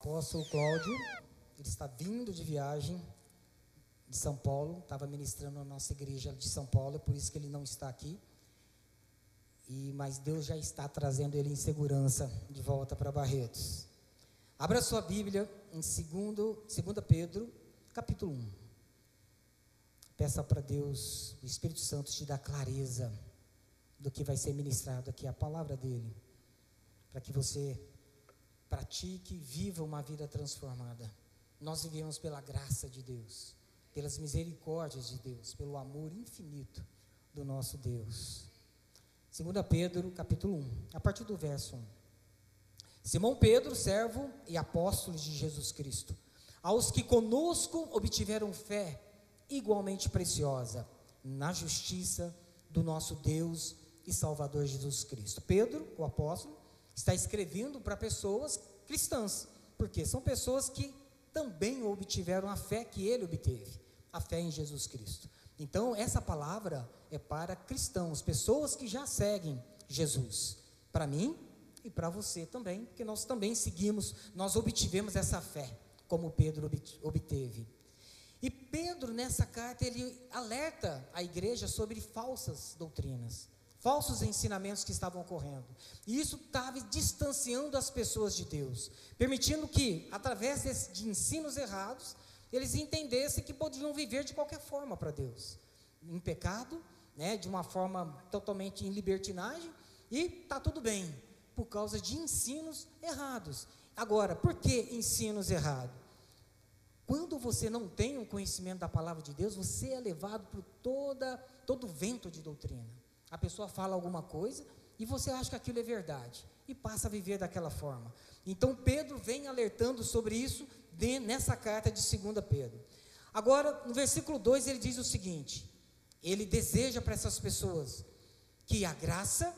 apóstolo Cláudio, ele está vindo de viagem de São Paulo, estava ministrando na nossa igreja de São Paulo, é por isso que ele não está aqui. E, mas Deus já está trazendo ele em segurança de volta para Barretos. Abra sua Bíblia em 2 Pedro, capítulo 1. Peça para Deus, o Espírito Santo, te dar clareza do que vai ser ministrado aqui, a palavra dele, para que você pratique viva uma vida transformada. Nós vivemos pela graça de Deus, pelas misericórdias de Deus, pelo amor infinito do nosso Deus. 2 Pedro, capítulo 1, a partir do verso 1. Simão Pedro, servo e apóstolo de Jesus Cristo, aos que conosco obtiveram fé igualmente preciosa na justiça do nosso Deus e Salvador Jesus Cristo. Pedro, o apóstolo, está escrevendo para pessoas cristãs, porque são pessoas que também obtiveram a fé que ele obteve, a fé em Jesus Cristo. Então, essa palavra é para cristãos, pessoas que já seguem Jesus. Para mim e para você também, porque nós também seguimos, nós obtivemos essa fé, como Pedro obteve. E Pedro, nessa carta, ele alerta a igreja sobre falsas doutrinas falsos ensinamentos que estavam ocorrendo. E isso estava distanciando as pessoas de Deus, permitindo que, através de ensinos errados, eles entendessem que podiam viver de qualquer forma para Deus, em pecado, né, de uma forma totalmente em libertinagem, e está tudo bem, por causa de ensinos errados. Agora, por que ensinos errados? Quando você não tem um conhecimento da palavra de Deus, você é levado por toda, todo vento de doutrina. A pessoa fala alguma coisa e você acha que aquilo é verdade e passa a viver daquela forma. Então Pedro vem alertando sobre isso nessa carta de 2 Pedro. Agora, no versículo 2 ele diz o seguinte: ele deseja para essas pessoas que a graça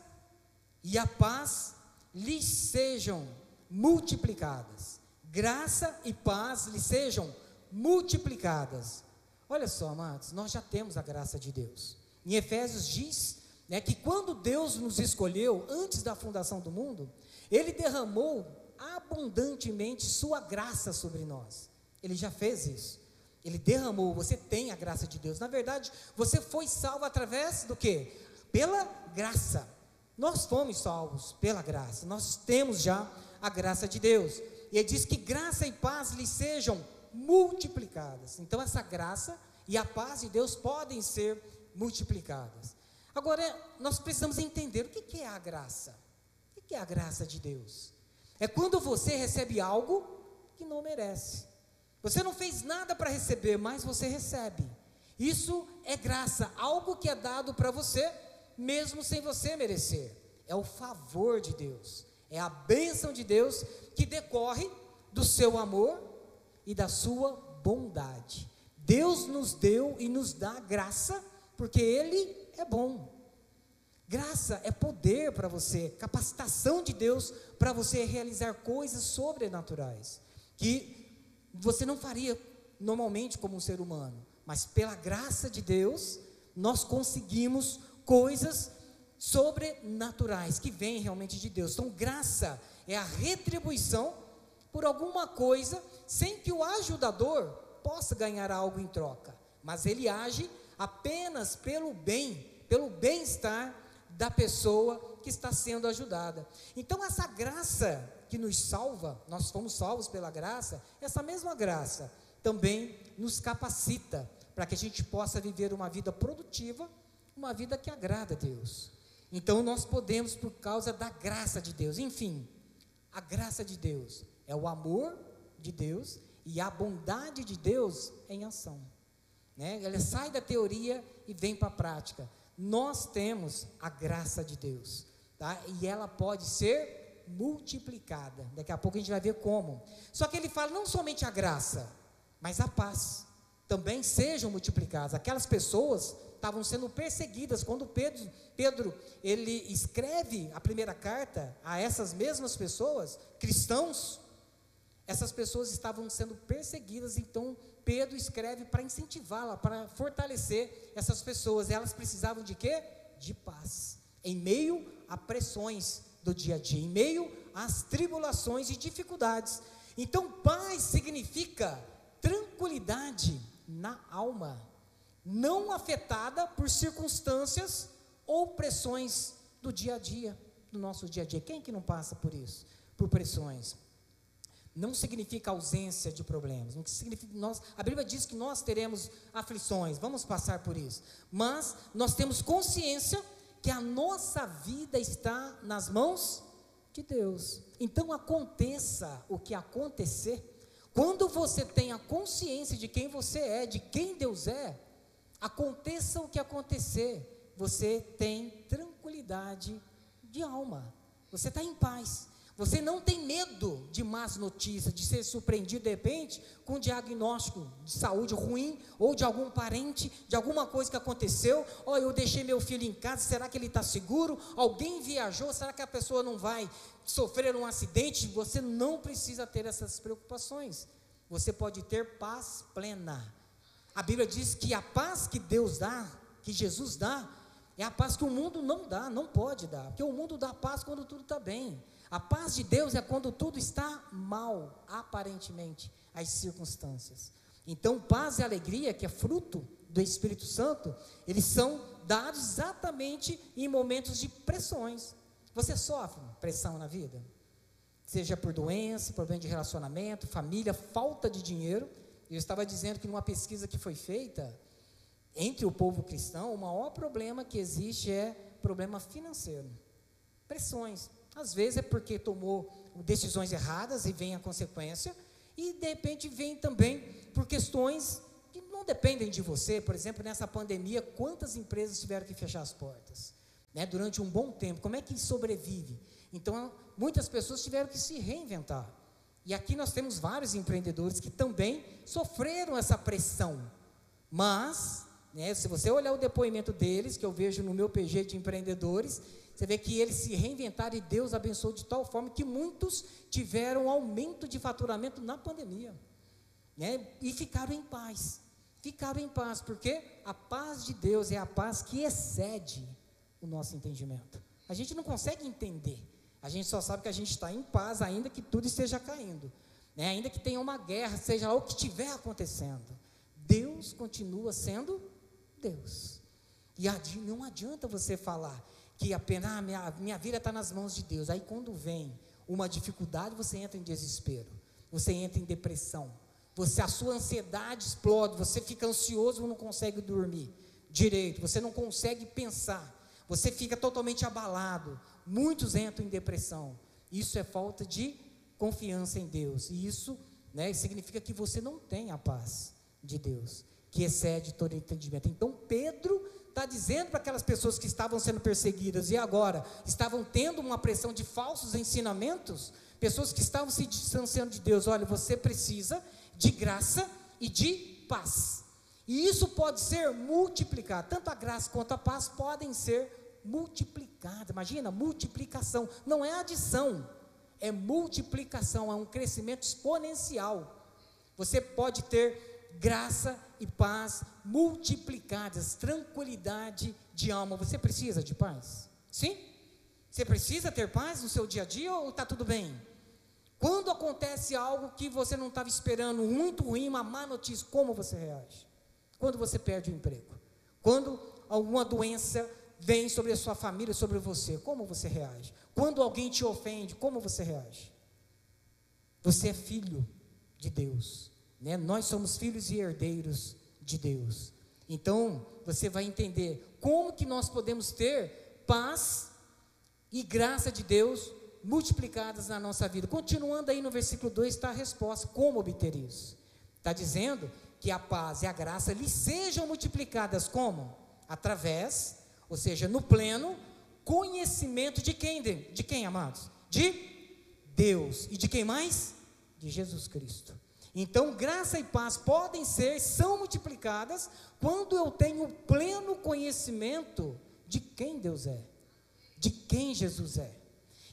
e a paz lhes sejam multiplicadas. Graça e paz lhes sejam multiplicadas. Olha só, amados, nós já temos a graça de Deus. Em Efésios diz né, que quando Deus nos escolheu antes da fundação do mundo, Ele derramou abundantemente Sua graça sobre nós. Ele já fez isso. Ele derramou, você tem a graça de Deus. Na verdade, você foi salvo através do que? Pela graça. Nós fomos salvos pela graça. Nós temos já a graça de Deus. E ele diz que graça e paz lhe sejam multiplicadas. Então, essa graça e a paz de Deus podem ser multiplicadas. Agora, nós precisamos entender o que é a graça. O que é a graça de Deus? É quando você recebe algo que não merece. Você não fez nada para receber, mas você recebe. Isso é graça, algo que é dado para você, mesmo sem você merecer. É o favor de Deus, é a bênção de Deus que decorre do seu amor e da sua bondade. Deus nos deu e nos dá graça, porque Ele é bom. Graça é poder para você, capacitação de Deus para você realizar coisas sobrenaturais que você não faria normalmente como um ser humano, mas pela graça de Deus nós conseguimos coisas sobrenaturais que vêm realmente de Deus. Então, graça é a retribuição por alguma coisa sem que o ajudador possa ganhar algo em troca, mas ele age apenas pelo bem pelo bem-estar da pessoa que está sendo ajudada. Então, essa graça que nos salva, nós fomos salvos pela graça, essa mesma graça também nos capacita para que a gente possa viver uma vida produtiva, uma vida que agrada a Deus. Então, nós podemos, por causa da graça de Deus, enfim, a graça de Deus é o amor de Deus e a bondade de Deus em ação. Né? Ela sai da teoria e vem para a prática nós temos a graça de Deus, tá? E ela pode ser multiplicada. Daqui a pouco a gente vai ver como. Só que ele fala não somente a graça, mas a paz também sejam multiplicadas. Aquelas pessoas estavam sendo perseguidas quando Pedro, Pedro ele escreve a primeira carta a essas mesmas pessoas, cristãos, essas pessoas estavam sendo perseguidas, então Pedro escreve para incentivá-la, para fortalecer essas pessoas. Elas precisavam de quê? De paz. Em meio a pressões do dia a dia, em meio às tribulações e dificuldades. Então, paz significa tranquilidade na alma, não afetada por circunstâncias ou pressões do dia a dia, do nosso dia a dia. Quem que não passa por isso? Por pressões. Não significa ausência de problemas. Não significa nós, a Bíblia diz que nós teremos aflições, vamos passar por isso. Mas nós temos consciência que a nossa vida está nas mãos de Deus. Então aconteça o que acontecer, quando você tem a consciência de quem você é, de quem Deus é, aconteça o que acontecer, você tem tranquilidade de alma, você está em paz. Você não tem medo de más notícias, de ser surpreendido de repente com um diagnóstico de saúde ruim ou de algum parente, de alguma coisa que aconteceu. Ó, oh, eu deixei meu filho em casa, será que ele está seguro? Alguém viajou, será que a pessoa não vai sofrer um acidente? Você não precisa ter essas preocupações. Você pode ter paz plena. A Bíblia diz que a paz que Deus dá, que Jesus dá, é a paz que o mundo não dá, não pode dar, porque o mundo dá paz quando tudo está bem. A paz de Deus é quando tudo está mal, aparentemente, as circunstâncias. Então, paz e alegria, que é fruto do Espírito Santo, eles são dados exatamente em momentos de pressões. Você sofre pressão na vida? Seja por doença, problema de relacionamento, família, falta de dinheiro. Eu estava dizendo que numa pesquisa que foi feita entre o povo cristão, o maior problema que existe é problema financeiro. Pressões. Às vezes é porque tomou decisões erradas e vem a consequência, e de repente vem também por questões que não dependem de você. Por exemplo, nessa pandemia, quantas empresas tiveram que fechar as portas? Né, durante um bom tempo, como é que sobrevive? Então, muitas pessoas tiveram que se reinventar. E aqui nós temos vários empreendedores que também sofreram essa pressão. Mas, né, se você olhar o depoimento deles, que eu vejo no meu PG de empreendedores, você vê que eles se reinventaram e Deus abençoou de tal forma que muitos tiveram aumento de faturamento na pandemia. Né? E ficaram em paz. Ficaram em paz, porque a paz de Deus é a paz que excede o nosso entendimento. A gente não consegue entender. A gente só sabe que a gente está em paz, ainda que tudo esteja caindo. Né? Ainda que tenha uma guerra, seja o que estiver acontecendo. Deus continua sendo Deus. E não adianta você falar, que apenas, ah, minha, minha vida está nas mãos de Deus. Aí quando vem uma dificuldade, você entra em desespero, você entra em depressão, você, a sua ansiedade explode, você fica ansioso, não consegue dormir direito, você não consegue pensar, você fica totalmente abalado. Muitos entram em depressão. Isso é falta de confiança em Deus. E isso né, significa que você não tem a paz de Deus, que excede todo entendimento. Então Pedro está dizendo para aquelas pessoas que estavam sendo perseguidas e agora estavam tendo uma pressão de falsos ensinamentos, pessoas que estavam se distanciando de Deus: olha, você precisa de graça e de paz. E isso pode ser multiplicado, tanto a graça quanto a paz podem ser multiplicadas. Imagina, multiplicação, não é adição, é multiplicação, é um crescimento exponencial. Você pode ter graça e paz multiplicadas, tranquilidade de alma. Você precisa de paz? Sim? Você precisa ter paz no seu dia a dia ou está tudo bem? Quando acontece algo que você não estava esperando, muito ruim, uma má notícia, como você reage? Quando você perde o emprego? Quando alguma doença vem sobre a sua família, sobre você, como você reage? Quando alguém te ofende, como você reage? Você é filho de Deus. Né? Nós somos filhos e herdeiros de Deus. Então, você vai entender como que nós podemos ter paz e graça de Deus multiplicadas na nossa vida. Continuando aí no versículo 2 está a resposta: como obter isso? Está dizendo que a paz e a graça lhe sejam multiplicadas como? Através, ou seja, no pleno conhecimento de quem, de, de quem, amados? De Deus. E de quem mais? De Jesus Cristo. Então, graça e paz podem ser, são multiplicadas quando eu tenho pleno conhecimento de quem Deus é, de quem Jesus é.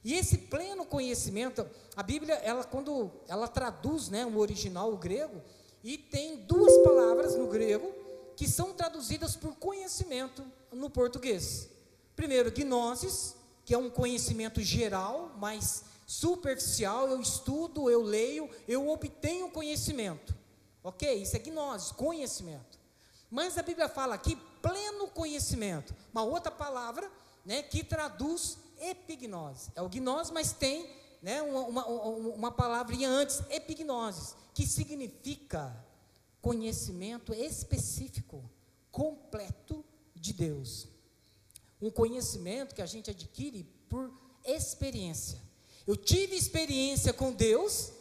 E esse pleno conhecimento, a Bíblia, ela quando ela traduz, né, o original, o grego, e tem duas palavras no grego que são traduzidas por conhecimento no português. Primeiro, gnosis, que é um conhecimento geral, mas superficial, eu estudo, eu leio, eu obtenho conhecimento. Ok? Isso é gnose, conhecimento. Mas a Bíblia fala aqui pleno conhecimento. Uma outra palavra né, que traduz epignose. É o gnose, mas tem né, uma, uma, uma palavrinha antes, epignose, que significa conhecimento específico, completo de Deus. Um conhecimento que a gente adquire por experiência. Eu tive experiência com Deus,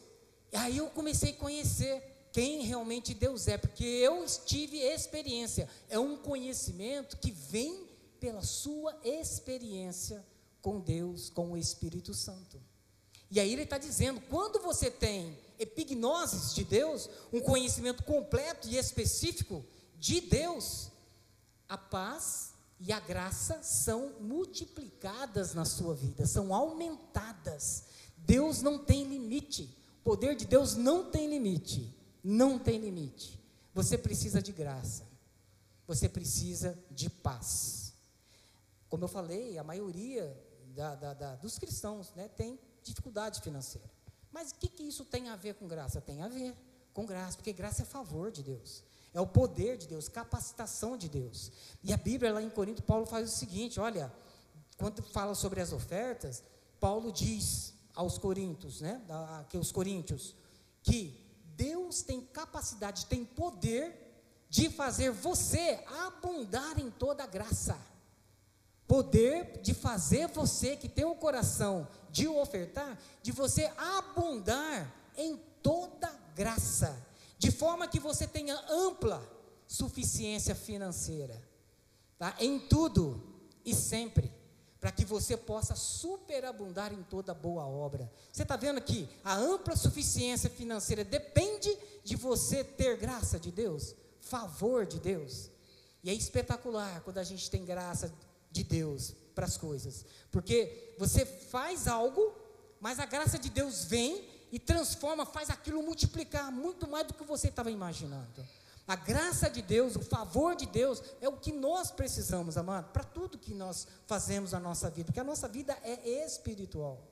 e aí eu comecei a conhecer quem realmente Deus é, porque eu tive experiência. É um conhecimento que vem pela sua experiência com Deus, com o Espírito Santo. E aí ele está dizendo: quando você tem epignoses de Deus, um conhecimento completo e específico de Deus, a paz e a graça são multiplicadas na sua vida, são aumentadas. Deus não tem limite. O poder de Deus não tem limite. Não tem limite. Você precisa de graça. Você precisa de paz. Como eu falei, a maioria da, da, da, dos cristãos né, tem dificuldade financeira. Mas o que, que isso tem a ver com graça? Tem a ver com graça, porque graça é favor de Deus. É o poder de Deus, capacitação de Deus. E a Bíblia, lá em Corinto, Paulo faz o seguinte: olha, quando fala sobre as ofertas, Paulo diz aos coríntios, né, que os coríntios, que Deus tem capacidade, tem poder de fazer você abundar em toda graça. Poder de fazer você que tem o coração de ofertar, de você abundar em toda graça de forma que você tenha ampla suficiência financeira, tá? Em tudo e sempre, para que você possa superabundar em toda boa obra. Você está vendo aqui? A ampla suficiência financeira depende de você ter graça de Deus, favor de Deus. E é espetacular quando a gente tem graça de Deus para as coisas, porque você faz algo, mas a graça de Deus vem e transforma, faz aquilo multiplicar muito mais do que você estava imaginando. A graça de Deus, o favor de Deus é o que nós precisamos, amado, para tudo que nós fazemos na nossa vida, porque a nossa vida é espiritual.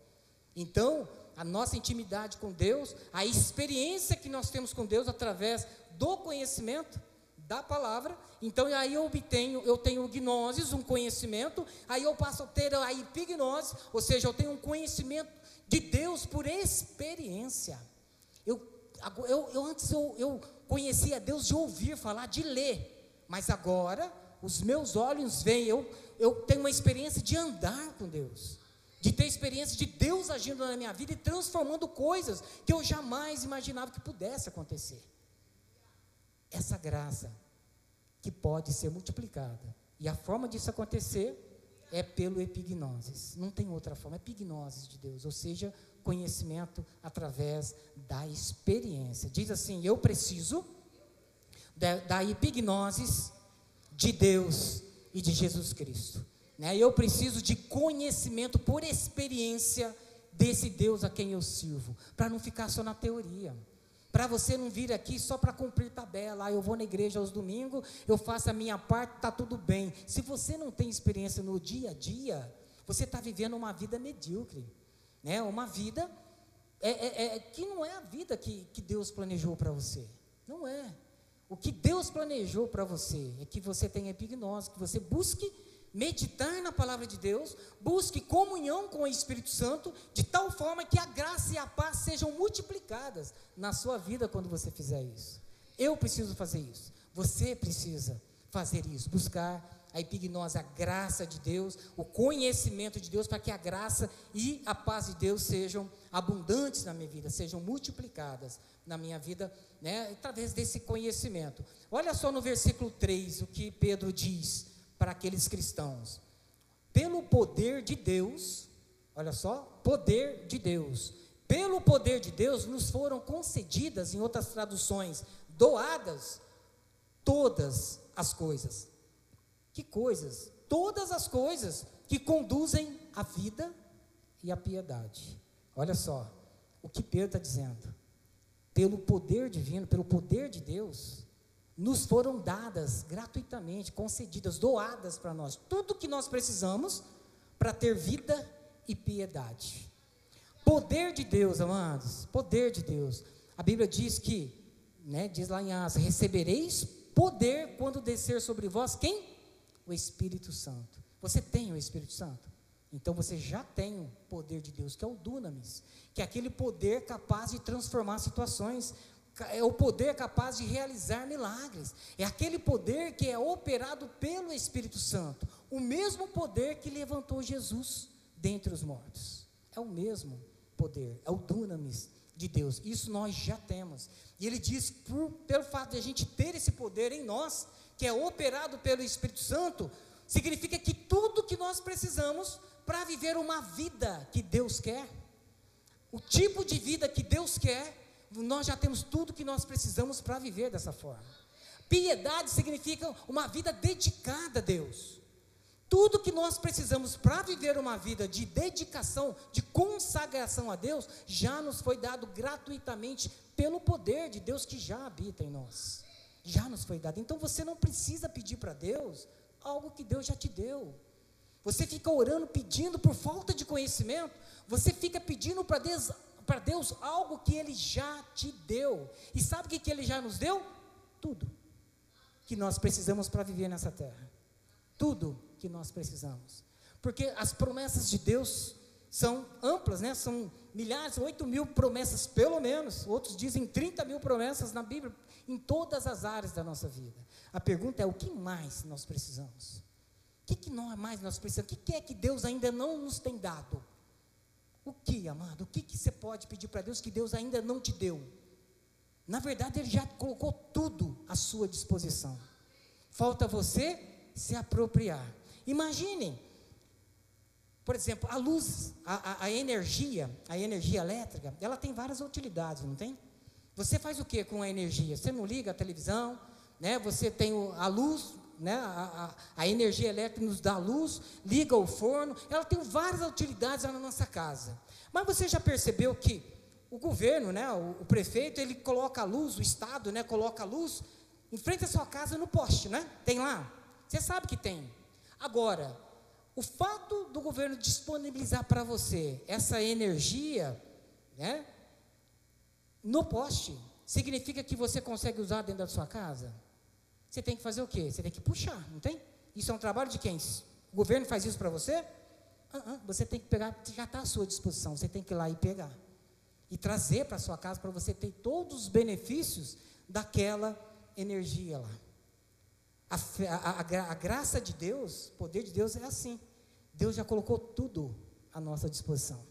Então, a nossa intimidade com Deus, a experiência que nós temos com Deus através do conhecimento da palavra, então aí eu obtenho, eu tenho gnoses, um conhecimento, aí eu passo a ter a epignose, ou seja, eu tenho um conhecimento de Deus por experiência. Eu, eu, eu antes eu, eu conhecia Deus de ouvir falar, de ler, mas agora os meus olhos veem, eu, eu tenho uma experiência de andar com Deus, de ter experiência de Deus agindo na minha vida e transformando coisas que eu jamais imaginava que pudesse acontecer. Essa graça que pode ser multiplicada. E a forma disso acontecer é pelo epignosis. Não tem outra forma, é epignosis de Deus, ou seja, conhecimento através da experiência. Diz assim: eu preciso da, da epignosis de Deus e de Jesus Cristo. Né? Eu preciso de conhecimento por experiência desse Deus a quem eu sirvo, para não ficar só na teoria para você não vir aqui só para cumprir tabela. Ah, eu vou na igreja aos domingos, eu faço a minha parte, está tudo bem. Se você não tem experiência no dia a dia, você está vivendo uma vida medíocre, né? Uma vida é, é, é, que não é a vida que, que Deus planejou para você. Não é. O que Deus planejou para você é que você tenha epignose, que você busque meditar na palavra de Deus, busque comunhão com o Espírito Santo, de tal forma que a graça e a paz sejam multiplicadas na sua vida quando você fizer isso. Eu preciso fazer isso. Você precisa fazer isso, buscar a epignose, a graça de Deus, o conhecimento de Deus, para que a graça e a paz de Deus sejam abundantes na minha vida, sejam multiplicadas na minha vida, né, através desse conhecimento. Olha só no versículo 3 o que Pedro diz para aqueles cristãos. Pelo poder de Deus, olha só, poder de Deus. Pelo poder de Deus nos foram concedidas, em outras traduções, doadas todas as coisas. Que coisas? Todas as coisas que conduzem à vida e à piedade. Olha só o que Pedro está dizendo. Pelo poder divino, pelo poder de Deus, nos foram dadas gratuitamente, concedidas, doadas para nós, tudo que nós precisamos para ter vida e piedade. Poder de Deus, amados, poder de Deus. A Bíblia diz que, né, diz lá em Asa, recebereis poder quando descer sobre vós quem? O Espírito Santo. Você tem o Espírito Santo? Então você já tem o poder de Deus, que é o dunamis, que é aquele poder capaz de transformar situações, é o poder capaz de realizar milagres. É aquele poder que é operado pelo Espírito Santo, o mesmo poder que levantou Jesus dentre os mortos. É o mesmo poder, é o dunamis de Deus. Isso nós já temos. E ele diz, por, pelo fato de a gente ter esse poder em nós, que é operado pelo Espírito Santo, significa que tudo que nós precisamos para viver uma vida que Deus quer, o tipo de vida que Deus quer, nós já temos tudo que nós precisamos para viver dessa forma. Piedade significa uma vida dedicada a Deus. Tudo que nós precisamos para viver uma vida de dedicação, de consagração a Deus, já nos foi dado gratuitamente pelo poder de Deus que já habita em nós. Já nos foi dado. Então você não precisa pedir para Deus algo que Deus já te deu. Você fica orando, pedindo por falta de conhecimento, você fica pedindo para Deus, para Deus algo que Ele já te deu. E sabe o que, que Ele já nos deu? Tudo que nós precisamos para viver nessa terra. Tudo que nós precisamos. Porque as promessas de Deus são amplas, né? São milhares, oito mil promessas, pelo menos. Outros dizem 30 mil promessas na Bíblia, em todas as áreas da nossa vida. A pergunta é: o que mais nós precisamos? O que, que mais nós precisamos? O que, que é que Deus ainda não nos tem dado? O que, amado? O que, que você pode pedir para Deus que Deus ainda não te deu? Na verdade, Ele já colocou tudo à sua disposição. Falta você se apropriar. Imaginem, por exemplo, a luz, a, a, a, energia, a energia elétrica, ela tem várias utilidades, não tem? Você faz o que com a energia? Você não liga a televisão, né? Você tem a luz, né? A, a, a, energia elétrica nos dá luz, liga o forno, ela tem várias utilidades na nossa casa. Mas você já percebeu que o governo, né, o, o, prefeito, ele coloca a luz, o Estado, né, coloca a luz em frente à sua casa no poste, né? Tem lá? Você sabe que tem. Agora, o fato do governo disponibilizar para você essa energia, né, no poste, significa que você consegue usar dentro da sua casa? Você tem que fazer o quê? Você tem que puxar, não tem? Isso é um trabalho de quem? O governo faz isso para você? Uh -uh, você tem que pegar, já está à sua disposição, você tem que ir lá e pegar. E trazer para sua casa para você ter todos os benefícios daquela energia lá. A, a, a, a graça de Deus, o poder de Deus é assim. Deus já colocou tudo à nossa disposição.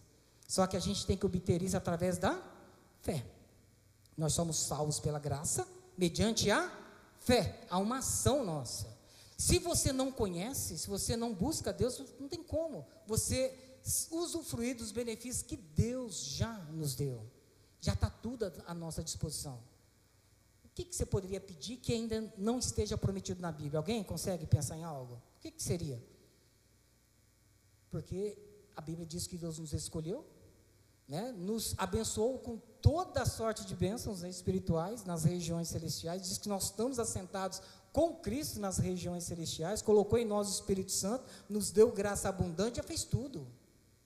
Só que a gente tem que obter isso através da fé. Nós somos salvos pela graça, mediante a fé, há uma ação nossa. Se você não conhece, se você não busca Deus, não tem como você usufruir dos benefícios que Deus já nos deu. Já está tudo à nossa disposição. O que, que, você poderia pedir que ainda não esteja prometido na Bíblia? Alguém consegue pensar em algo? O que, que seria? Porque a Bíblia diz que Deus nos escolheu, né, nos abençoou com toda sorte de bênçãos né, espirituais nas regiões celestiais, diz que nós estamos assentados com Cristo nas regiões celestiais, colocou em nós o Espírito Santo, nos deu graça abundante, já fez tudo,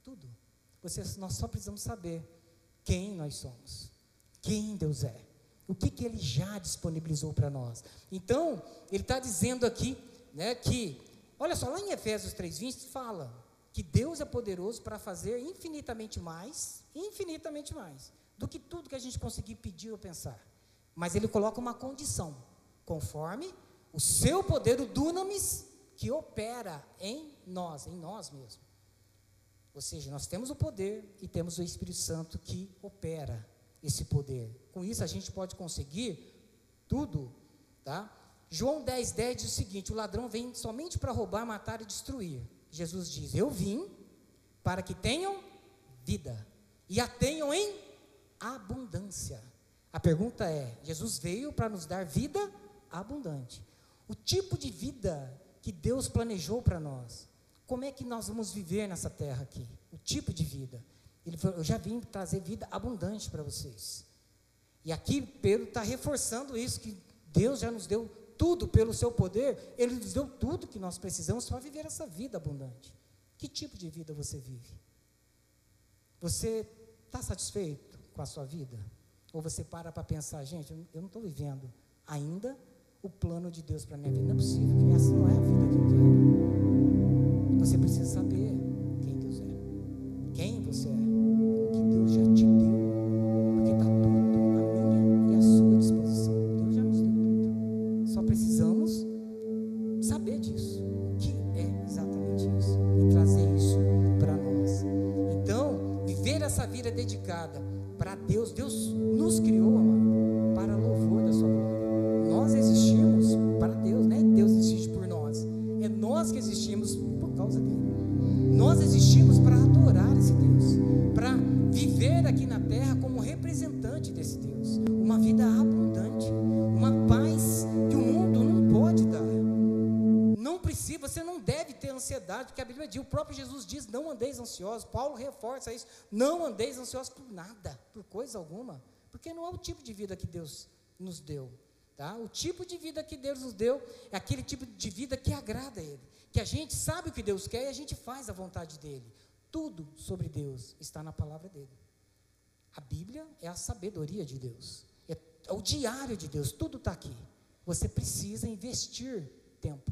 tudo. Você, nós só precisamos saber quem nós somos, quem Deus é, o que, que Ele já disponibilizou para nós. Então, Ele está dizendo aqui, né, que, olha só, lá em Efésios 3,20 fala, que Deus é poderoso para fazer infinitamente mais, infinitamente mais, do que tudo que a gente conseguir pedir ou pensar. Mas Ele coloca uma condição, conforme o seu poder, o dunamis, que opera em nós, em nós mesmos. Ou seja, nós temos o poder e temos o Espírito Santo que opera esse poder. Com isso a gente pode conseguir tudo, tá? João 10, 10 diz o seguinte: o ladrão vem somente para roubar, matar e destruir. Jesus diz: Eu vim para que tenham vida e a tenham em abundância. A pergunta é: Jesus veio para nos dar vida abundante. O tipo de vida que Deus planejou para nós. Como é que nós vamos viver nessa terra aqui? O tipo de vida. Ele falou: Eu já vim trazer vida abundante para vocês. E aqui Pedro está reforçando isso: que Deus já nos deu tudo pelo seu poder, Ele nos deu tudo que nós precisamos para viver essa vida abundante. Que tipo de vida você vive? Você está satisfeito com a sua vida? Ou você para para pensar, gente, eu não estou vivendo ainda o plano de Deus para a minha vida. Não é possível, essa não é a vida que eu quero. Você precisa saber causa dele. Nós existimos para adorar esse Deus, para viver aqui na terra como representante desse Deus. Uma vida abundante, uma paz que o mundo não pode dar. Não precisa, você não deve ter ansiedade, porque a Bíblia diz, o próprio Jesus diz: não andeis ansiosos. Paulo reforça isso: não andeis ansiosos por nada, por coisa alguma, porque não é o tipo de vida que Deus nos deu. Tá? O tipo de vida que Deus nos deu é aquele tipo de vida que agrada a Ele, que a gente sabe o que Deus quer e a gente faz a vontade dEle. Tudo sobre Deus está na palavra dEle. A Bíblia é a sabedoria de Deus, é, é o diário de Deus, tudo está aqui. Você precisa investir tempo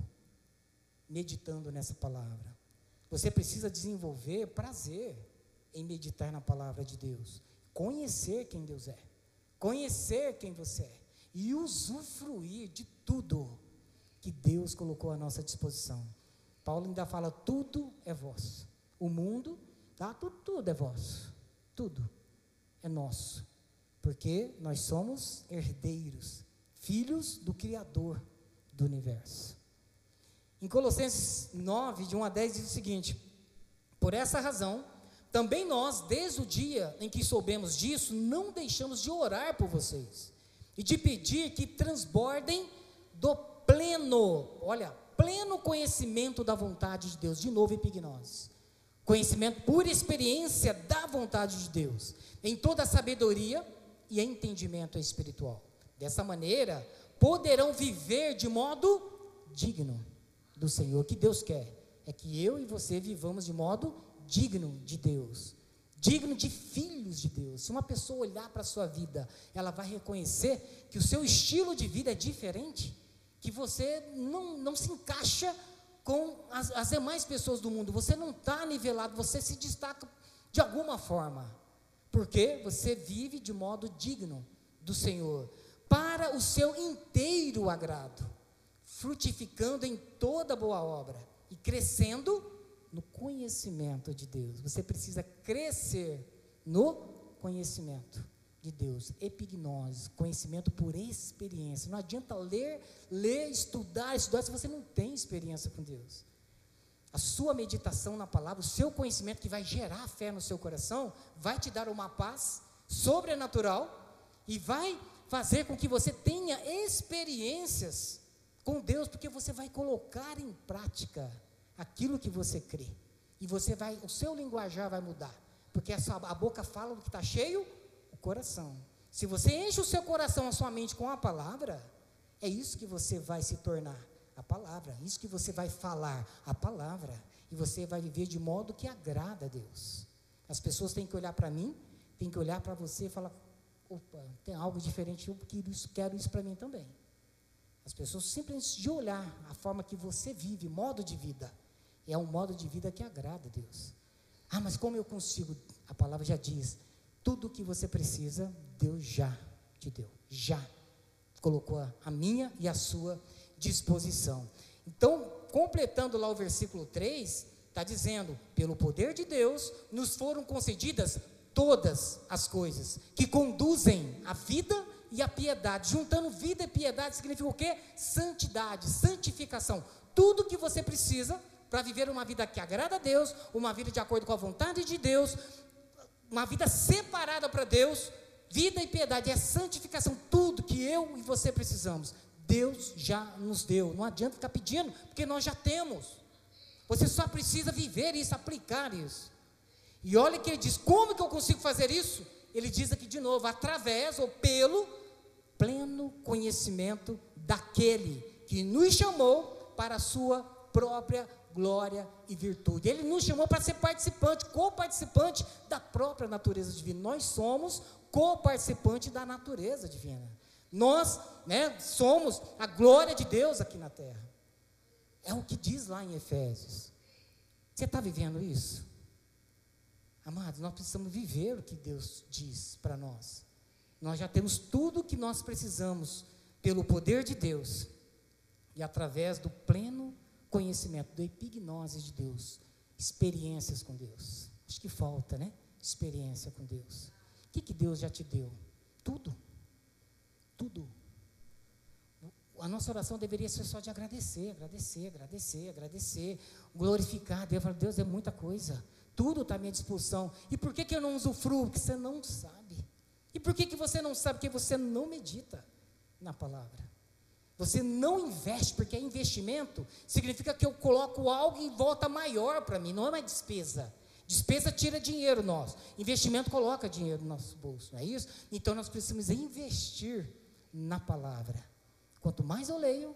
meditando nessa palavra. Você precisa desenvolver prazer em meditar na palavra de Deus, conhecer quem Deus é, conhecer quem você é e usufruir de tudo que Deus colocou à nossa disposição. Paulo ainda fala: tudo é vosso. O mundo, tá? Tudo, tudo é vosso. Tudo é nosso. Porque nós somos herdeiros, filhos do Criador do universo. Em Colossenses 9, de 1 a 10, diz o seguinte: Por essa razão, também nós, desde o dia em que soubemos disso, não deixamos de orar por vocês e de pedir que transbordem do pleno, olha, pleno conhecimento da vontade de Deus, de novo epignose. Conhecimento por experiência da vontade de Deus, em toda a sabedoria e entendimento espiritual. Dessa maneira, poderão viver de modo digno do Senhor. O que Deus quer é que eu e você vivamos de modo digno de Deus digno de filhos de Deus. Se uma pessoa olhar para a sua vida, ela vai reconhecer que o seu estilo de vida é diferente, que você não, não se encaixa com as, as demais pessoas do mundo, você não está nivelado, você se destaca de alguma forma, porque você vive de modo digno do Senhor, para o seu inteiro agrado, frutificando em toda boa obra e crescendo no conhecimento de Deus. Você precisa crescer no conhecimento de Deus. Epignose, conhecimento por experiência. Não adianta ler, ler, estudar, estudar se você não tem experiência com Deus. A sua meditação na palavra, o seu conhecimento que vai gerar fé no seu coração, vai te dar uma paz sobrenatural e vai fazer com que você tenha experiências com Deus, porque você vai colocar em prática aquilo que você crê. E você vai, o seu linguajar vai mudar. Porque a, sua, a boca fala do que está cheio, o coração. Se você enche o seu coração, a sua mente com a palavra, é isso que você vai se tornar, a palavra. Isso que você vai falar, a palavra. E você vai viver de modo que agrada a Deus. As pessoas têm que olhar para mim, têm que olhar para você e falar: opa, tem algo diferente, eu quero isso, quero isso para mim também. As pessoas simplesmente de olhar a forma que você vive, modo de vida é um modo de vida que agrada a Deus. Ah, mas como eu consigo? A palavra já diz: tudo o que você precisa, Deus já te deu. Já colocou a, minha e a sua disposição. Então, completando lá o versículo 3, está dizendo: pelo poder de Deus, nos foram concedidas todas as coisas que conduzem a vida e a piedade. Juntando vida e piedade significa o quê? Santidade, santificação. Tudo que você precisa para viver uma vida que agrada a Deus, uma vida de acordo com a vontade de Deus, uma vida separada para Deus, vida e piedade, é santificação, tudo que eu e você precisamos. Deus já nos deu. Não adianta ficar pedindo, porque nós já temos. Você só precisa viver isso, aplicar isso. E olha que ele diz: como que eu consigo fazer isso? Ele diz aqui de novo: através ou pelo pleno conhecimento daquele que nos chamou para a sua própria glória e virtude. Ele nos chamou para ser participante, co-participante da própria natureza divina. Nós somos co-participante da natureza divina. Nós, né, somos a glória de Deus aqui na terra. É o que diz lá em Efésios. Você está vivendo isso? Amados, nós precisamos viver o que Deus diz para nós. Nós já temos tudo o que nós precisamos pelo poder de Deus e através do pleno conhecimento, da epignose de Deus, experiências com Deus. Acho que falta, né? Experiência com Deus. O que, que Deus já te deu? Tudo. Tudo. A nossa oração deveria ser só de agradecer, agradecer, agradecer, agradecer, glorificar Deus. Deus é muita coisa. Tudo está à minha disposição. E por que, que eu não usufruo? Porque você não sabe. E por que, que você não sabe? Porque você não medita na palavra. Você não investe, porque é investimento significa que eu coloco algo em volta maior para mim, não é mais despesa. Despesa tira dinheiro nosso, investimento coloca dinheiro no nosso bolso, não é isso? Então nós precisamos investir na palavra. Quanto mais eu leio,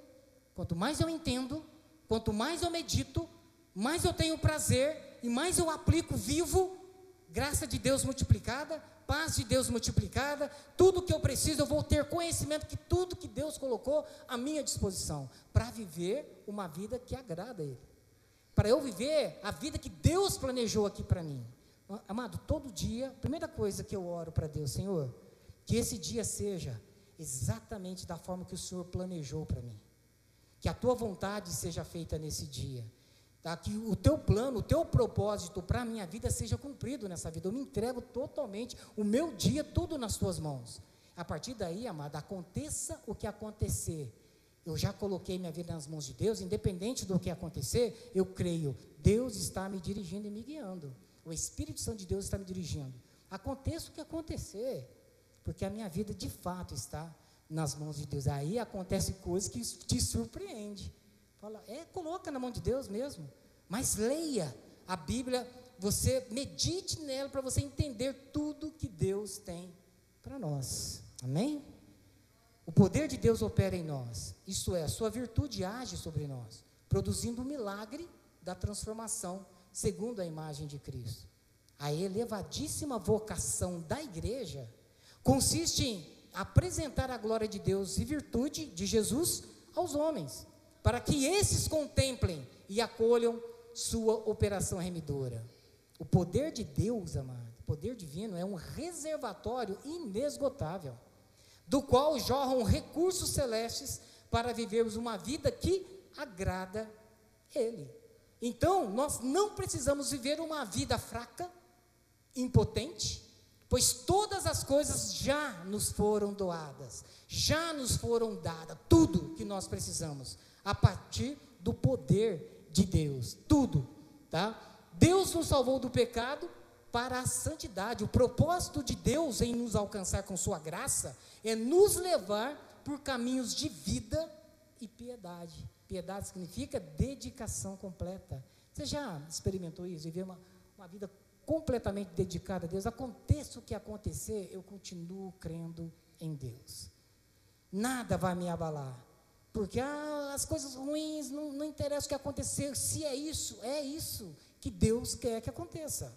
quanto mais eu entendo, quanto mais eu medito, mais eu tenho prazer e mais eu aplico vivo, graça de Deus multiplicada, paz de Deus multiplicada, tudo que eu preciso, eu vou ter conhecimento que tudo que Deus colocou à minha disposição, para viver uma vida que agrada a Ele. Para eu viver a vida que Deus planejou aqui para mim. Amado, todo dia, a primeira coisa que eu oro para Deus, Senhor, que esse dia seja exatamente da forma que o Senhor planejou para mim. Que a tua vontade seja feita nesse dia Tá? Que o teu plano, o teu propósito para a minha vida seja cumprido nessa vida. Eu me entrego totalmente, o meu dia, tudo nas tuas mãos. A partir daí, amado, aconteça o que acontecer. Eu já coloquei minha vida nas mãos de Deus, independente do que acontecer, eu creio. Deus está me dirigindo e me guiando. O Espírito Santo de Deus está me dirigindo. Aconteça o que acontecer, porque a minha vida de fato está nas mãos de Deus. Aí acontece coisas que te surpreende. Fala, é, coloca na mão de Deus mesmo. Mas leia a Bíblia, você medite nela para você entender tudo que Deus tem para nós. Amém? O poder de Deus opera em nós. Isso é, a sua virtude age sobre nós, produzindo o milagre da transformação segundo a imagem de Cristo. A elevadíssima vocação da igreja consiste em apresentar a glória de Deus e virtude de Jesus aos homens para que esses contemplem e acolham sua operação remidora. O poder de Deus, amado, o poder divino é um reservatório inesgotável, do qual jorram recursos celestes para vivermos uma vida que agrada Ele. Então, nós não precisamos viver uma vida fraca, impotente, pois todas as coisas já nos foram doadas, já nos foram dadas, tudo que nós precisamos a partir do poder de Deus. Tudo, tá? Deus nos salvou do pecado para a santidade. O propósito de Deus em nos alcançar com sua graça é nos levar por caminhos de vida e piedade. Piedade significa dedicação completa. Você já experimentou isso? Viver uma, uma vida completamente dedicada a Deus? Aconteça o que acontecer, eu continuo crendo em Deus. Nada vai me abalar. Porque ah, as coisas ruins não, não interessa o que acontecer. Se é isso, é isso que Deus quer que aconteça.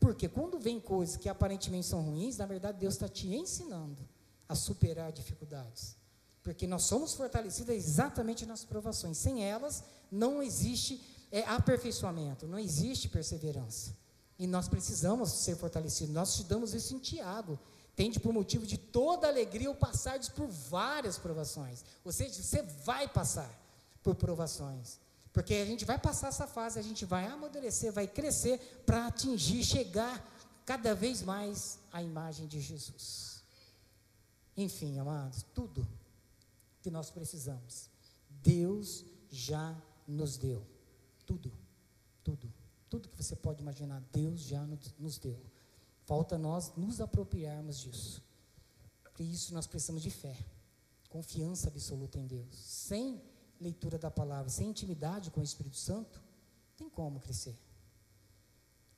Porque quando vem coisas que aparentemente são ruins, na verdade Deus está te ensinando a superar dificuldades. Porque nós somos fortalecidos exatamente nas provações. Sem elas, não existe é, aperfeiçoamento, não existe perseverança. E nós precisamos ser fortalecidos. Nós estudamos isso em Tiago. Tende por motivo de toda alegria o passardes por várias provações. Ou seja, você vai passar por provações. Porque a gente vai passar essa fase, a gente vai amadurecer, vai crescer para atingir, chegar cada vez mais à imagem de Jesus. Enfim, amados, tudo que nós precisamos, Deus já nos deu. Tudo, tudo, tudo que você pode imaginar, Deus já nos deu. Falta nós nos apropriarmos disso. Para isso nós precisamos de fé, confiança absoluta em Deus. Sem leitura da palavra, sem intimidade com o Espírito Santo, tem como crescer.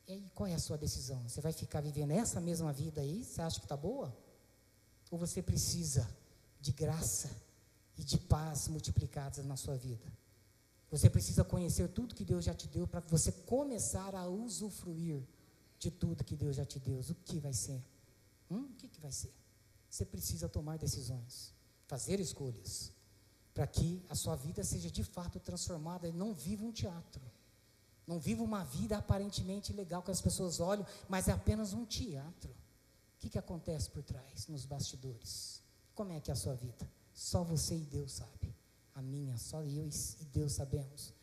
E aí, qual é a sua decisão? Você vai ficar vivendo essa mesma vida aí? Você acha que está boa? Ou você precisa de graça e de paz multiplicadas na sua vida? Você precisa conhecer tudo que Deus já te deu para você começar a usufruir de tudo que Deus já te deu. O que vai ser? Hum? O que, que vai ser? Você precisa tomar decisões, fazer escolhas, para que a sua vida seja de fato transformada e não viva um teatro. Não viva uma vida aparentemente legal que as pessoas olham, mas é apenas um teatro. O que, que acontece por trás, nos bastidores? Como é que é a sua vida? Só você e Deus sabe. A minha, só eu e Deus sabemos.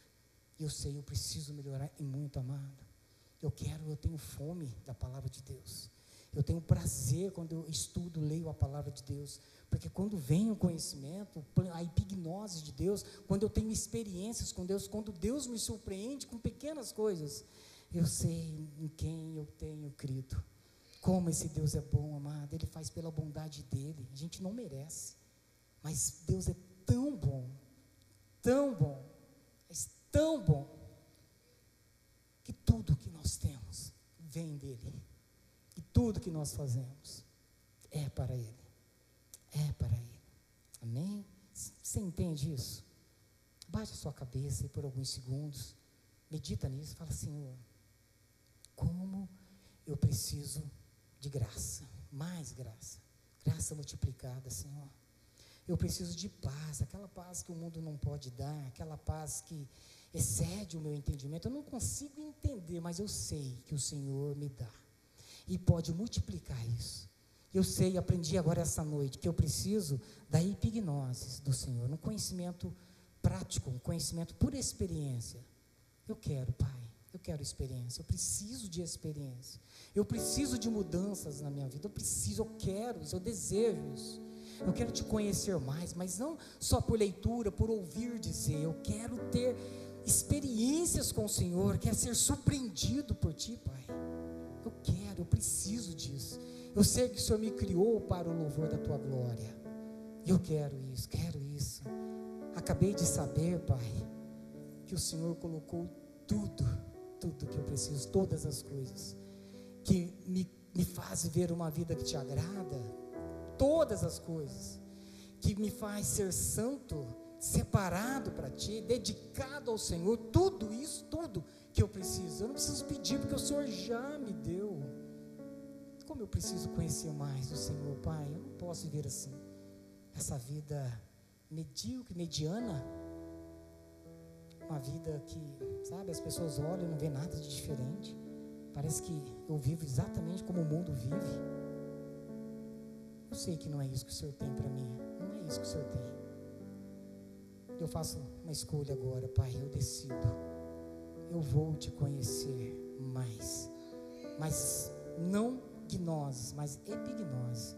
Eu sei, eu preciso melhorar e muito, amado. Eu quero, eu tenho fome da palavra de Deus. Eu tenho prazer quando eu estudo, leio a palavra de Deus. Porque quando vem o conhecimento, a epignose de Deus, quando eu tenho experiências com Deus, quando Deus me surpreende com pequenas coisas, eu sei em quem eu tenho crido. Como esse Deus é bom, amado. Ele faz pela bondade dele. A gente não merece. Mas Deus é tão bom, tão bom, mas tão bom, que tudo que nós temos vem dele. E tudo que nós fazemos é para ele. É para ele. Amém? Você entende isso? Baixe a sua cabeça e por alguns segundos, medita nisso, fala, Senhor, como eu preciso de graça, mais graça, graça multiplicada, Senhor. Eu preciso de paz, aquela paz que o mundo não pode dar, aquela paz que excede o meu entendimento. Eu não consigo entender, mas eu sei que o Senhor me dá e pode multiplicar isso. Eu sei, aprendi agora essa noite que eu preciso da epignose do Senhor, um conhecimento prático, um conhecimento por experiência. Eu quero, Pai, eu quero experiência, eu preciso de experiência. Eu preciso de mudanças na minha vida, eu preciso, eu quero isso, eu desejo isso. Eu quero te conhecer mais, mas não só por leitura, por ouvir dizer. Eu quero ter experiências com o Senhor, quero ser surpreendido por Ti, Pai. Eu quero, eu preciso disso. Eu sei que o Senhor me criou para o louvor da Tua glória. Eu quero isso, quero isso. Acabei de saber, Pai, que o Senhor colocou tudo, tudo que eu preciso, todas as coisas, que me, me faz ver uma vida que te agrada, todas as coisas, que me faz ser santo, separado para ti, dedicado ao Senhor, tudo isso, tudo que eu preciso. Eu não preciso pedir porque o Senhor já me deu. Como eu preciso conhecer mais o Senhor, Pai? Eu não posso viver assim. Essa vida medíocre, mediana, uma vida que, sabe, as pessoas olham e não vê nada de diferente. Parece que eu vivo exatamente como o mundo vive. Eu sei que não é isso que o Senhor tem para mim. Não é isso que o Senhor tem. Eu faço uma escolha agora, Pai. Eu decido. Eu vou te conhecer mais. Mas não gnose, mas epignose.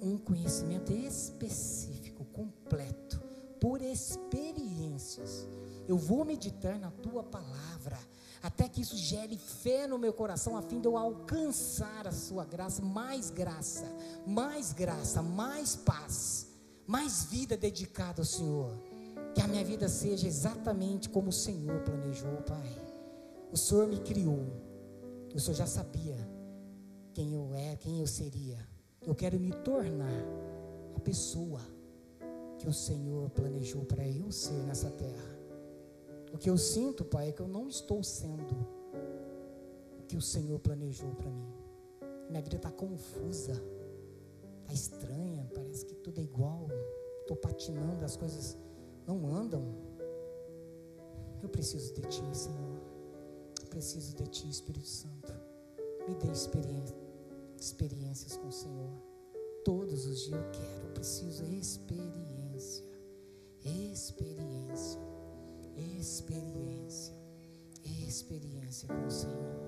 Um conhecimento específico, completo, por experiências. Eu vou meditar na tua palavra até que isso gere fé no meu coração, a fim de eu alcançar a sua graça, mais graça, mais graça, mais paz, mais vida dedicada ao Senhor. Que a minha vida seja exatamente como o Senhor planejou, Pai. O Senhor me criou, o Senhor já sabia quem eu é, quem eu seria. Eu quero me tornar a pessoa que o Senhor planejou para eu ser nessa terra. O que eu sinto, Pai, é que eu não estou sendo o que o Senhor planejou para mim. Minha vida está confusa, está estranha, parece que tudo é igual. Estou patinando, as coisas não andam. Eu preciso de Ti, Senhor. Eu preciso de Ti, Espírito Santo. Me dê experiência, experiências com o Senhor. Todos os dias eu quero, preciso experiência. Experiência experiência, experiência com o Senhor.